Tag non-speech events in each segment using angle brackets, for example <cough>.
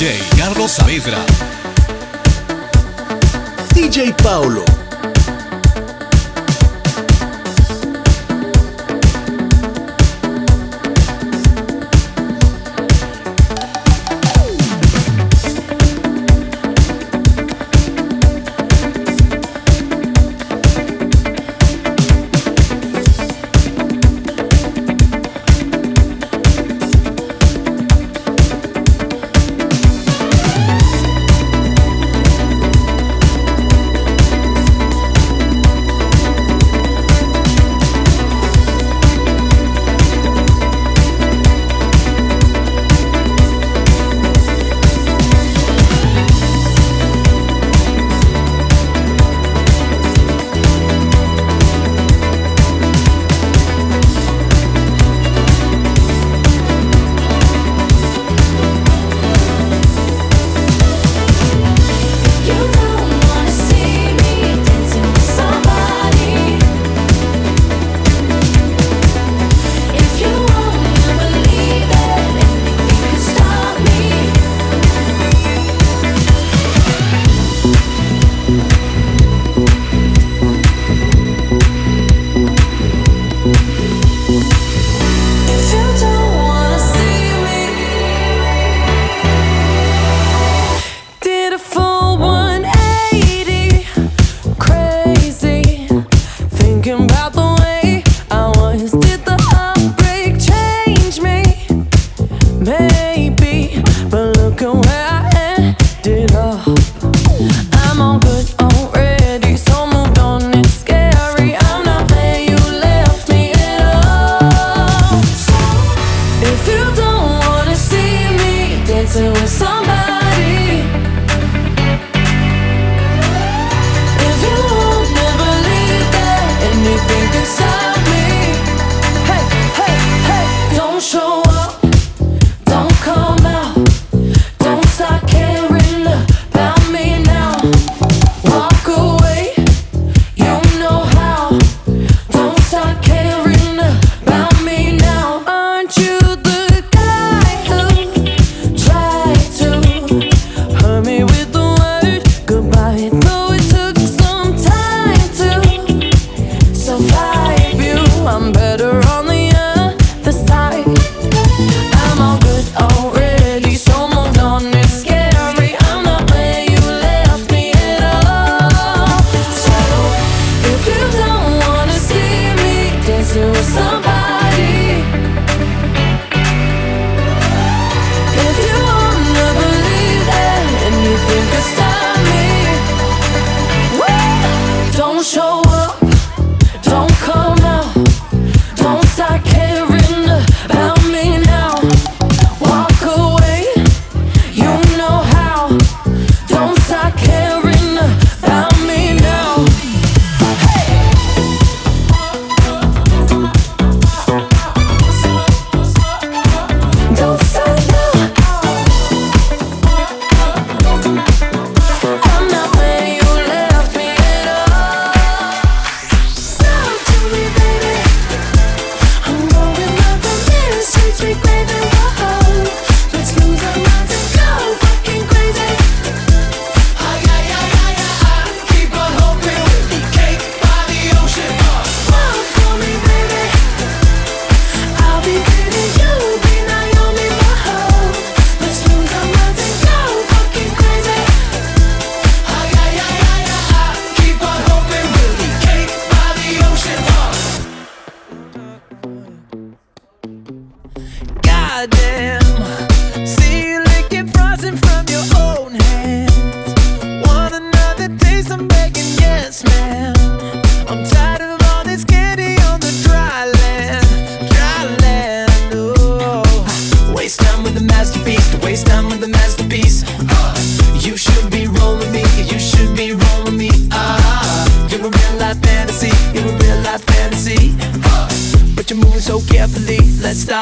DJ Carlos Saavedra. DJ Paulo.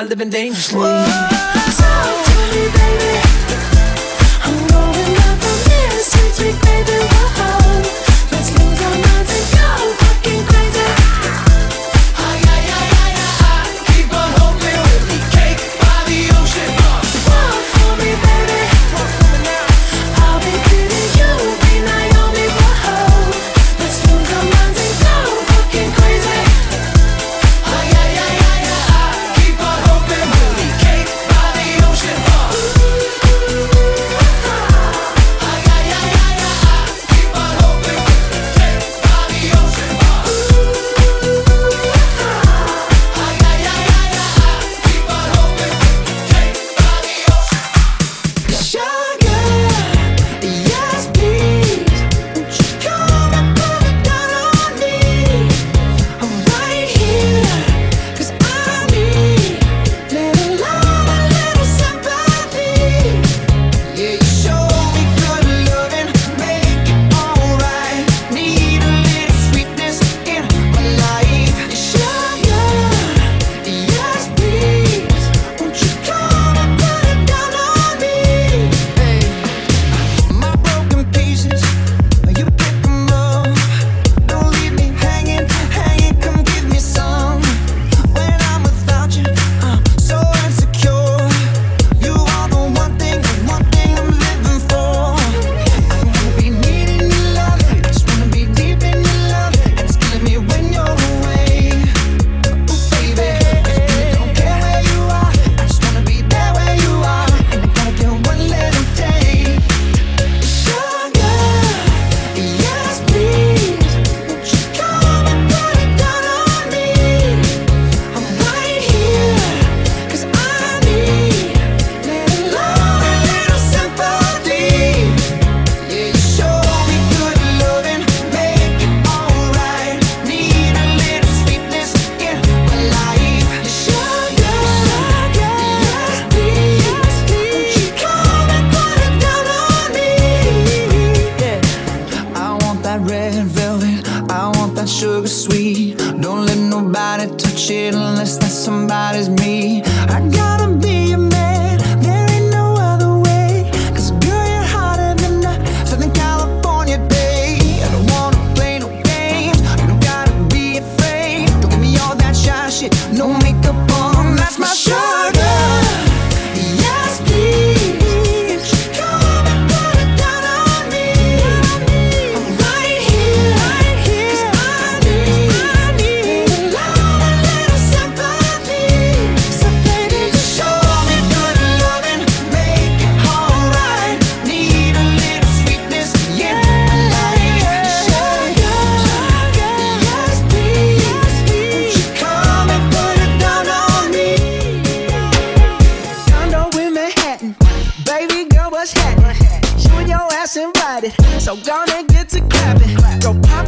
Living dangerously. Talk to me, baby. I'm going up from here, sweet, sweet baby. Whoa.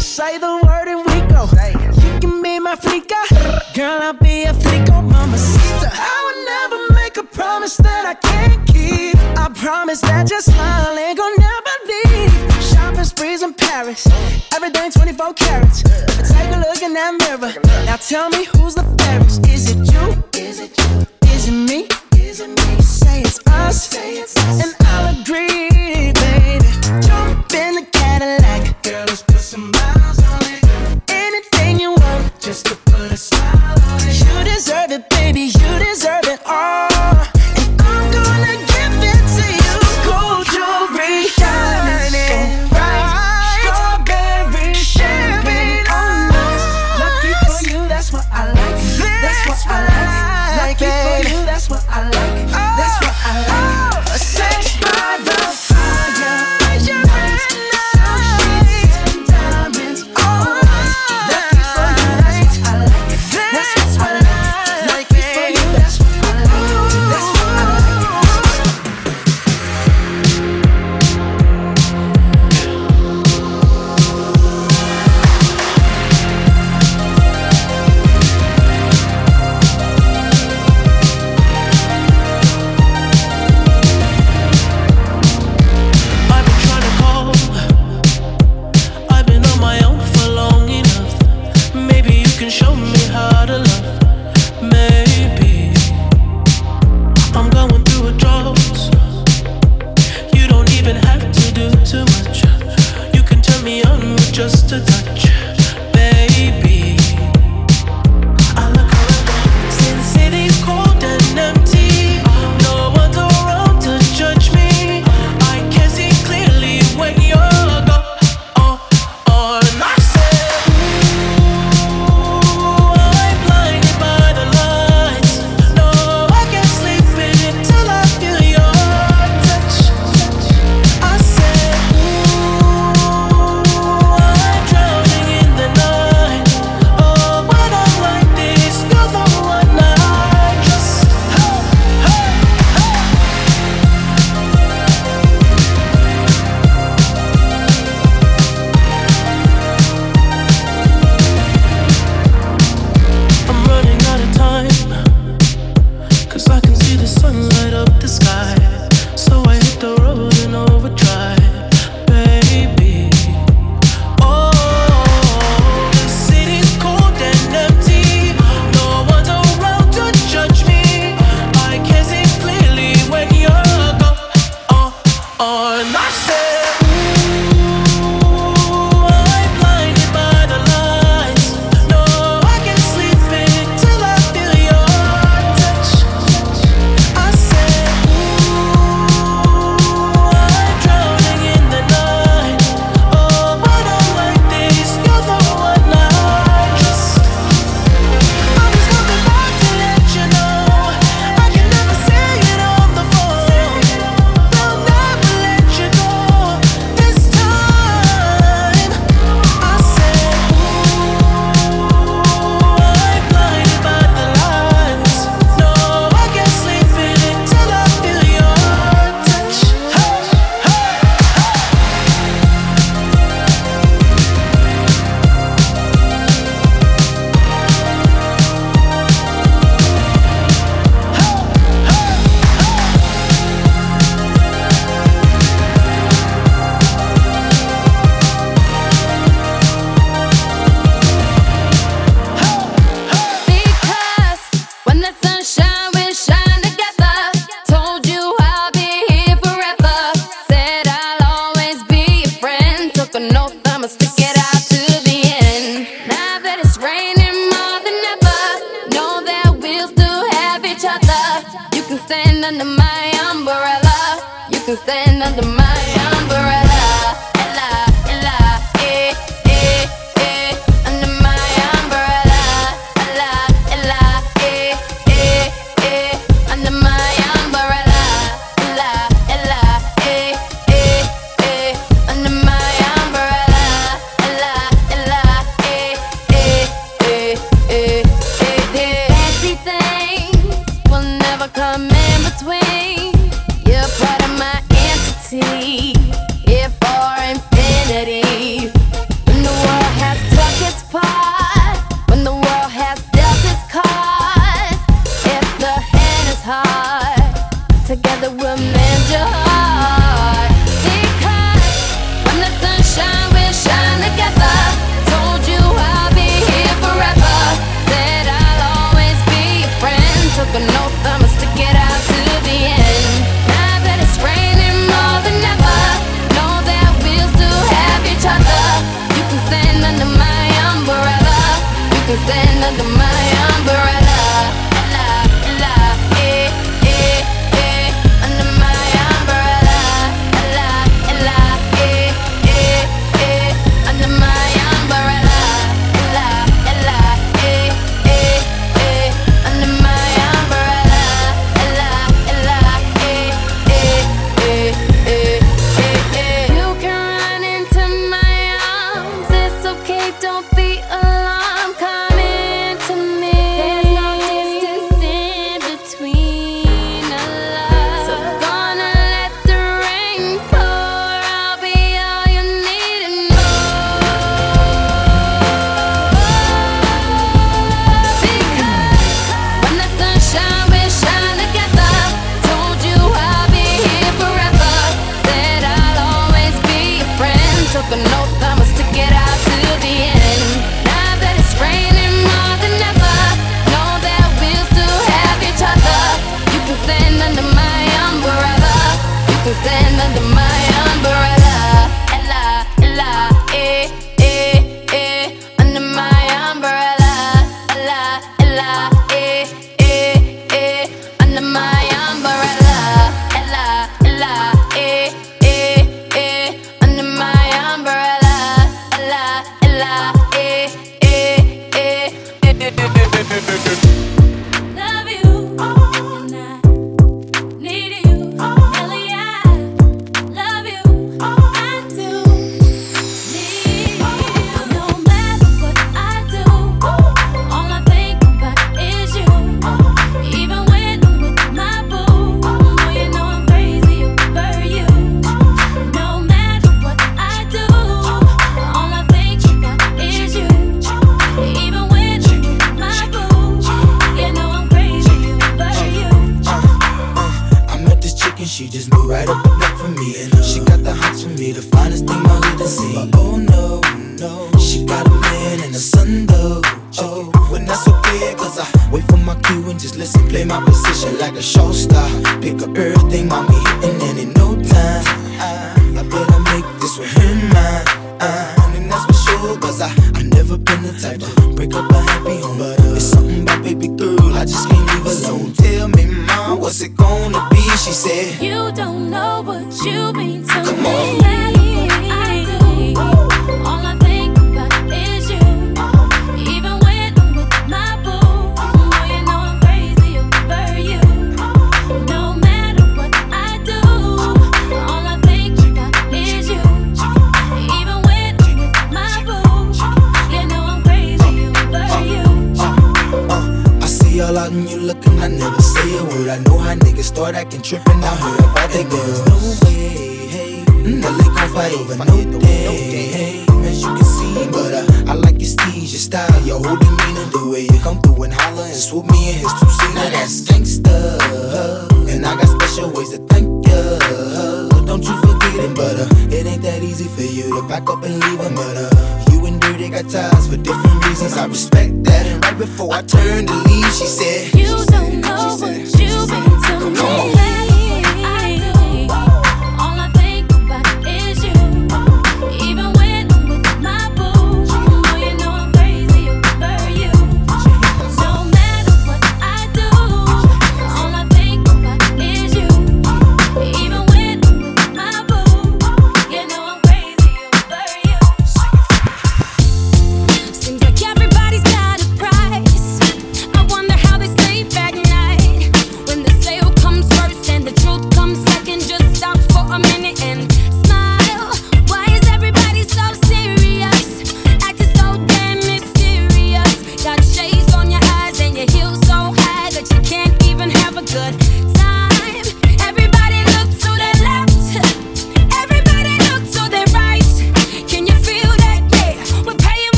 Say the word and we go. You can be my flica. Girl, I'll be a flico, mamacita. I would never make a promise that I can't keep. I promise that your smile ain't gonna never leave. Shopping sprees in Paris. Everything 24 carats. Take a look in that mirror. Now tell me who's the fairest. Is it you? Is it you? Is it me? Is it me? Say it's us. I ain't no. As you can see, but uh, I like your steeze, your style, your whole demeanor, the way you come through and holler and swoop me in his two. Now that's gangsta, and I got special ways to thank you. But don't you forget it, but uh, it ain't that easy for you to pack up and leave a but uh, you and Dirty got ties for different reasons. I respect that. And right before I turned to leave, she said, You don't know said, what you've been to me.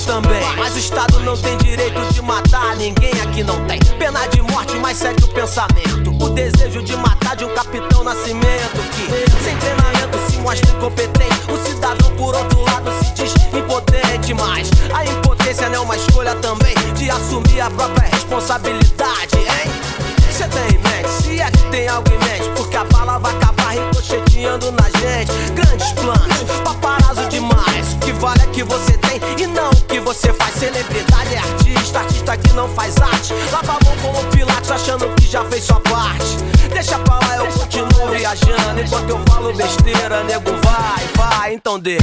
Também. Mas o Estado não tem direito de matar, ninguém aqui não tem. Pena de morte, mas segue o pensamento. O desejo de matar de um capitão nascimento que, sem treinamento, se mostra incompetente. O cidadão, por outro lado, se diz impotente. Mas a impotência não é uma escolha também de assumir a própria responsabilidade, hein? Cê tem em mente, se é que tem algo em mente, porque a bala vai acabar ricocheteando na gente. Grandes planos, paparazzo demais que vale é que você tem e não o que você faz. Celebridade é artista, artista que não faz arte. Lava a mão como pilates, achando que já fez sua parte. Deixa pra lá, eu continuo viajando. Enquanto eu falo besteira, nego vai, vai, então deixa.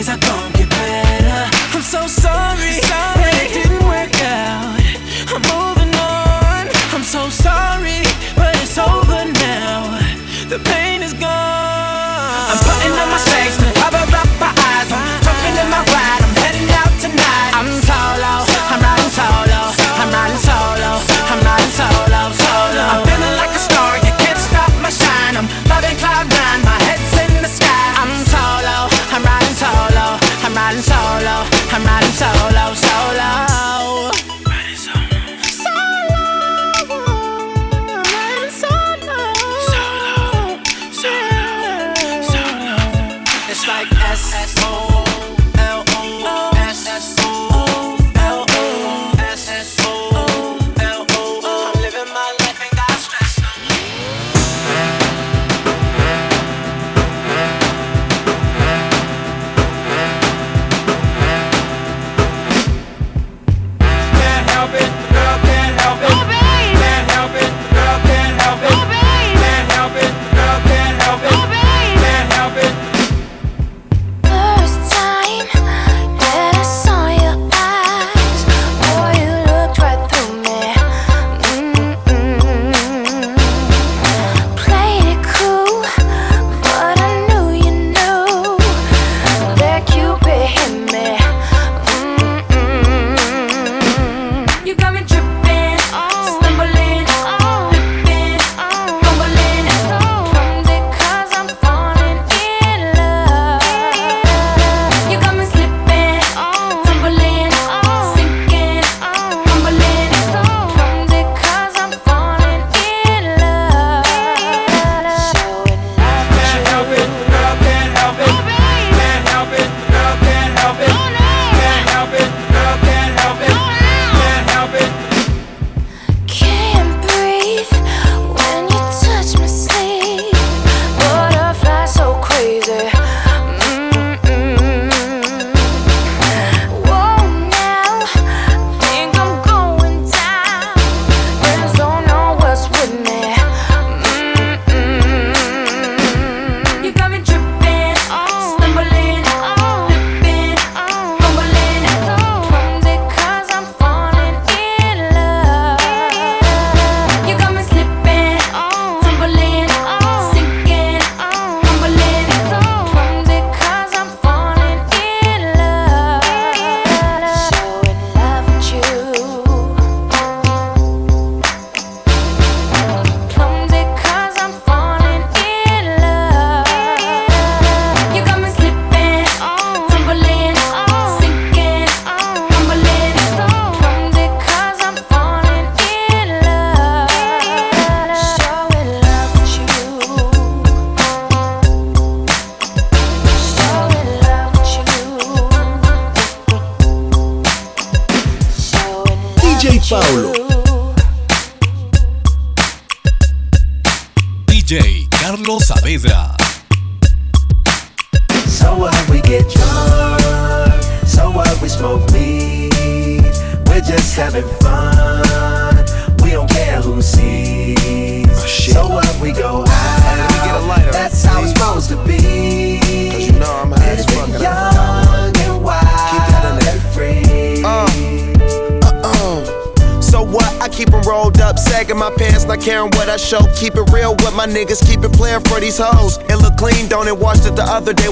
mes attentes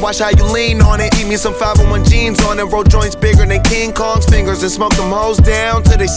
watch how you lean on it. Eat me some 501 jeans on it, roll joints bigger than King Kong's fingers, and smoke them hoes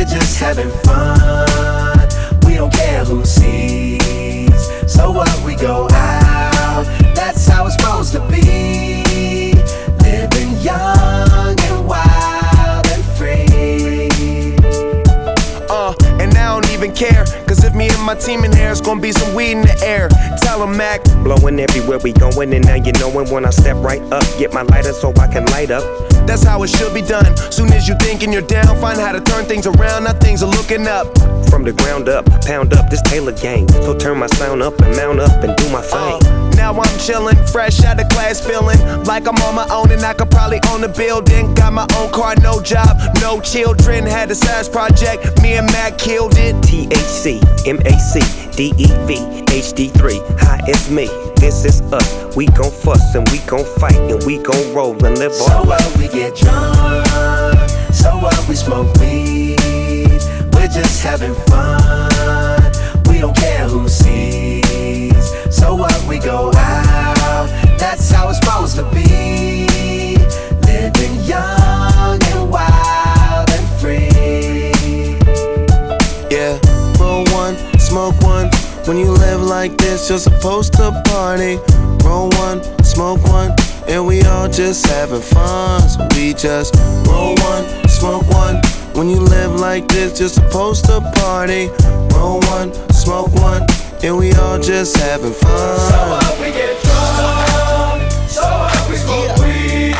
We're just having fun. We don't care who sees. So what we go out. That's how it's supposed to be. Living young and wild and free. Uh, and I don't even care. Cause if me and my team in here, it's gonna be some weed in the air. Tell 'em, Mac. Blowing everywhere we going, and now you knowin' when I step right up. Get my lighter so I can light up. That's how it should be done. Soon as you thinking you're down, find how to turn things around. Now things are looking up. From the ground up, pound up this Taylor gang. So turn my sound up and mount up and do my uh, thing. Now I'm chillin', fresh out of class, feeling like I'm on my own and I could probably own a building. Got my own car, no job, no children. Had a size project, me and Mac killed it. THC, MAC, DEV, HD3. Hi, it's me. This is us. We gon' fuss and we gon' fight and we gon' roll and live So our what we get drunk, so what we smoke weed. We're just having fun. We don't care who sees. So what we go out. That's how it's supposed to be. You're supposed to party. Roll one, smoke one, and we all just having fun. So we just roll one, smoke one. When you live like this, you're supposed to party. Roll one, smoke one, and we all just having fun. So what we get drunk, so what we smoke weed.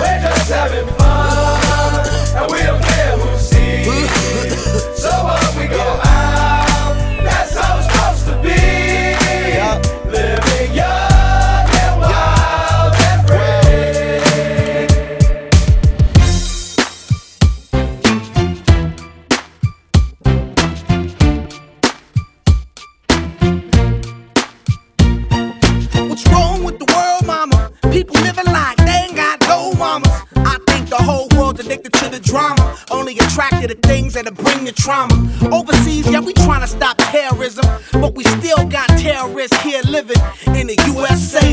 We're just having fun, and we don't care who sees. <laughs> So what we go To things that'll bring the trauma. Overseas, yeah, we trying to stop terrorism. But we still got terrorists here living in the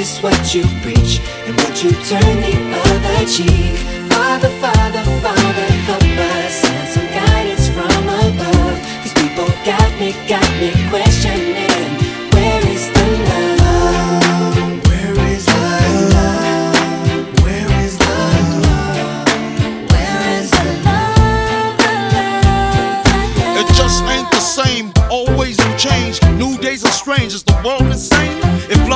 practice what you preach and what you turn the other cheek. Father, Father, Father, help us and some guidance from above. These people got me, got me questioning. Where is the love? Where is the love? Where is the love? Where is the love? It just ain't the same, always in change. New days are strange, is the world insane?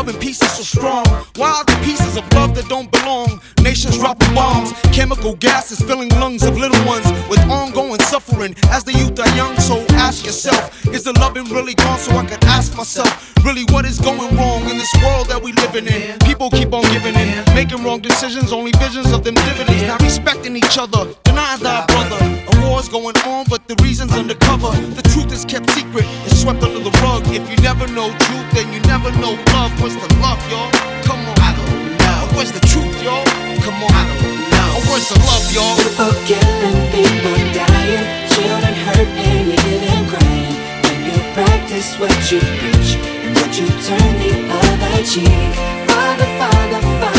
loving pieces so strong. Why the pieces of love that don't belong? Nations dropping bombs, chemical gases filling lungs of little ones with ongoing suffering. As the youth are young, so ask yourself, is the loving really gone? So I could myself, really what is going wrong in this world that we living in? People keep on giving in, making wrong decisions, only visions of them dividends, not respecting each other, deny thy brother. A war's going on, but the reason's undercover. The truth is kept secret and swept under the rug. If you never know truth, then you never know love. What's the love, y'all? Come on. I don't know. Where's the truth, y'all? Come on. I don't know. Where's the love, y'all? People killing, people dying, children hurt, pain, practice what you preach and what you turn the other cheek. Father, Father, Father.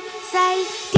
say.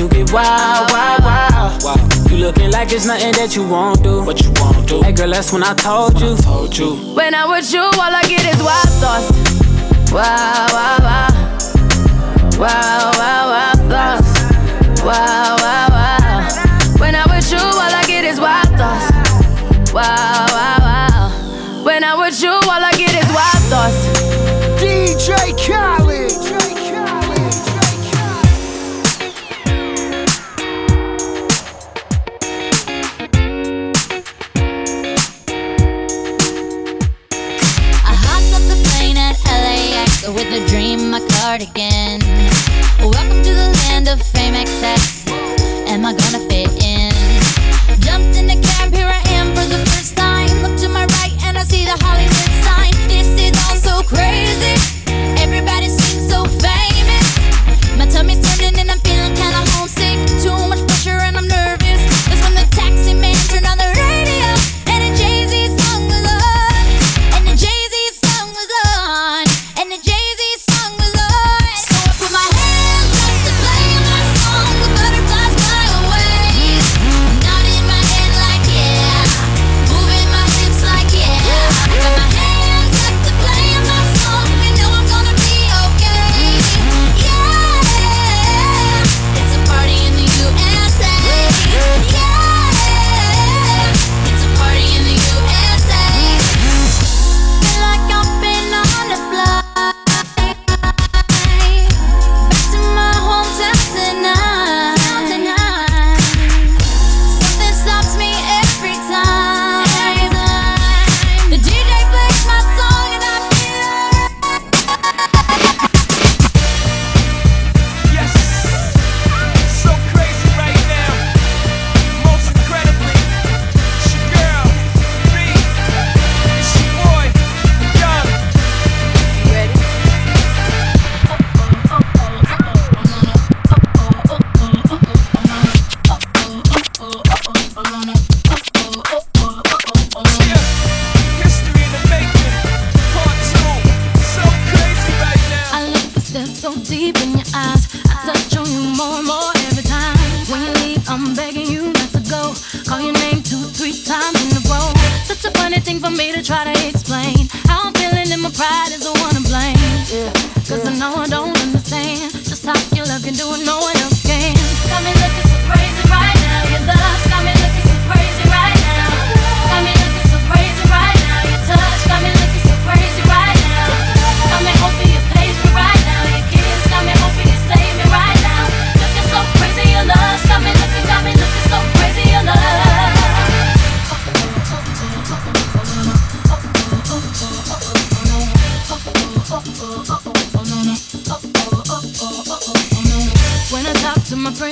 Cause you get wild, wild, wild. You looking like it's nothing that you won't do. What you won't do? Hey girl, that's when I told you. I told you. When I'm with you, all I get is wild thoughts. Wow, wow, wow. Wow, wow, wow thoughts. Wow, wow, wow.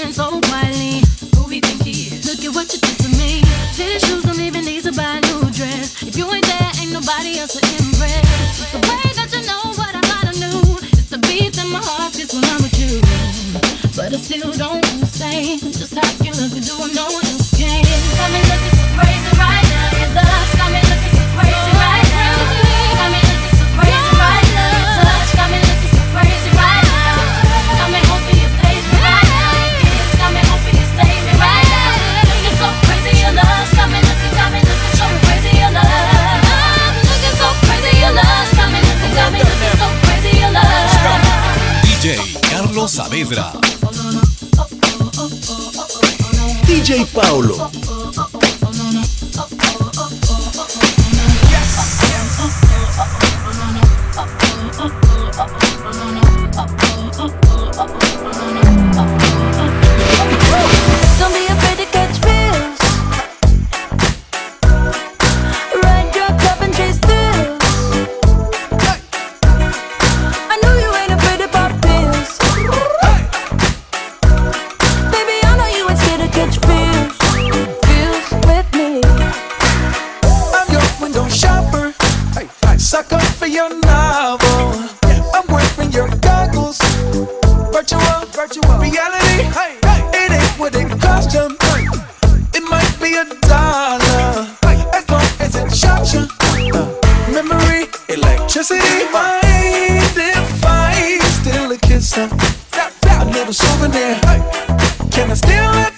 dancing so quietly. Who we think he is? Look at what you did to me. Tennis shoes don't even need to buy a new dress. If you ain't there, ain't nobody else to impress. The way that you know what I thought I knew. It's the beat that my heart gets when I'm with you. But I still don't say just how DJ Paulo. a little souvenir. Can I steal it?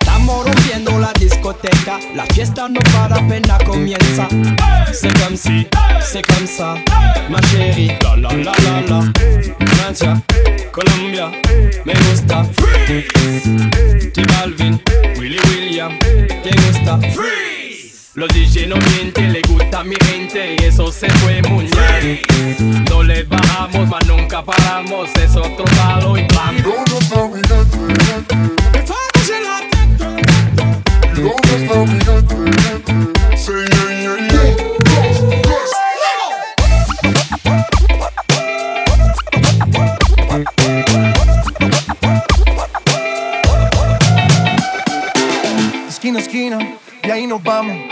Estamos rompiendo la discoteca, la fiesta no para apenas comienza. C'est comme si, c'est comme ça, ma chérie. La la la la la. Francia, Colombia, me gusta. Freeze. T Balvin, Willy William, te gusta. Freeze. Los DJ no mienten, le gusta a mi gente y eso se fue muy bien. No les bajamos, mas nunca paramos, es otro palo y yeah. Esquina, esquina, y ahí nos vamos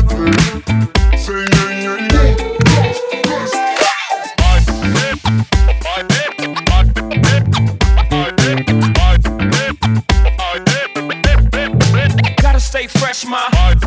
My.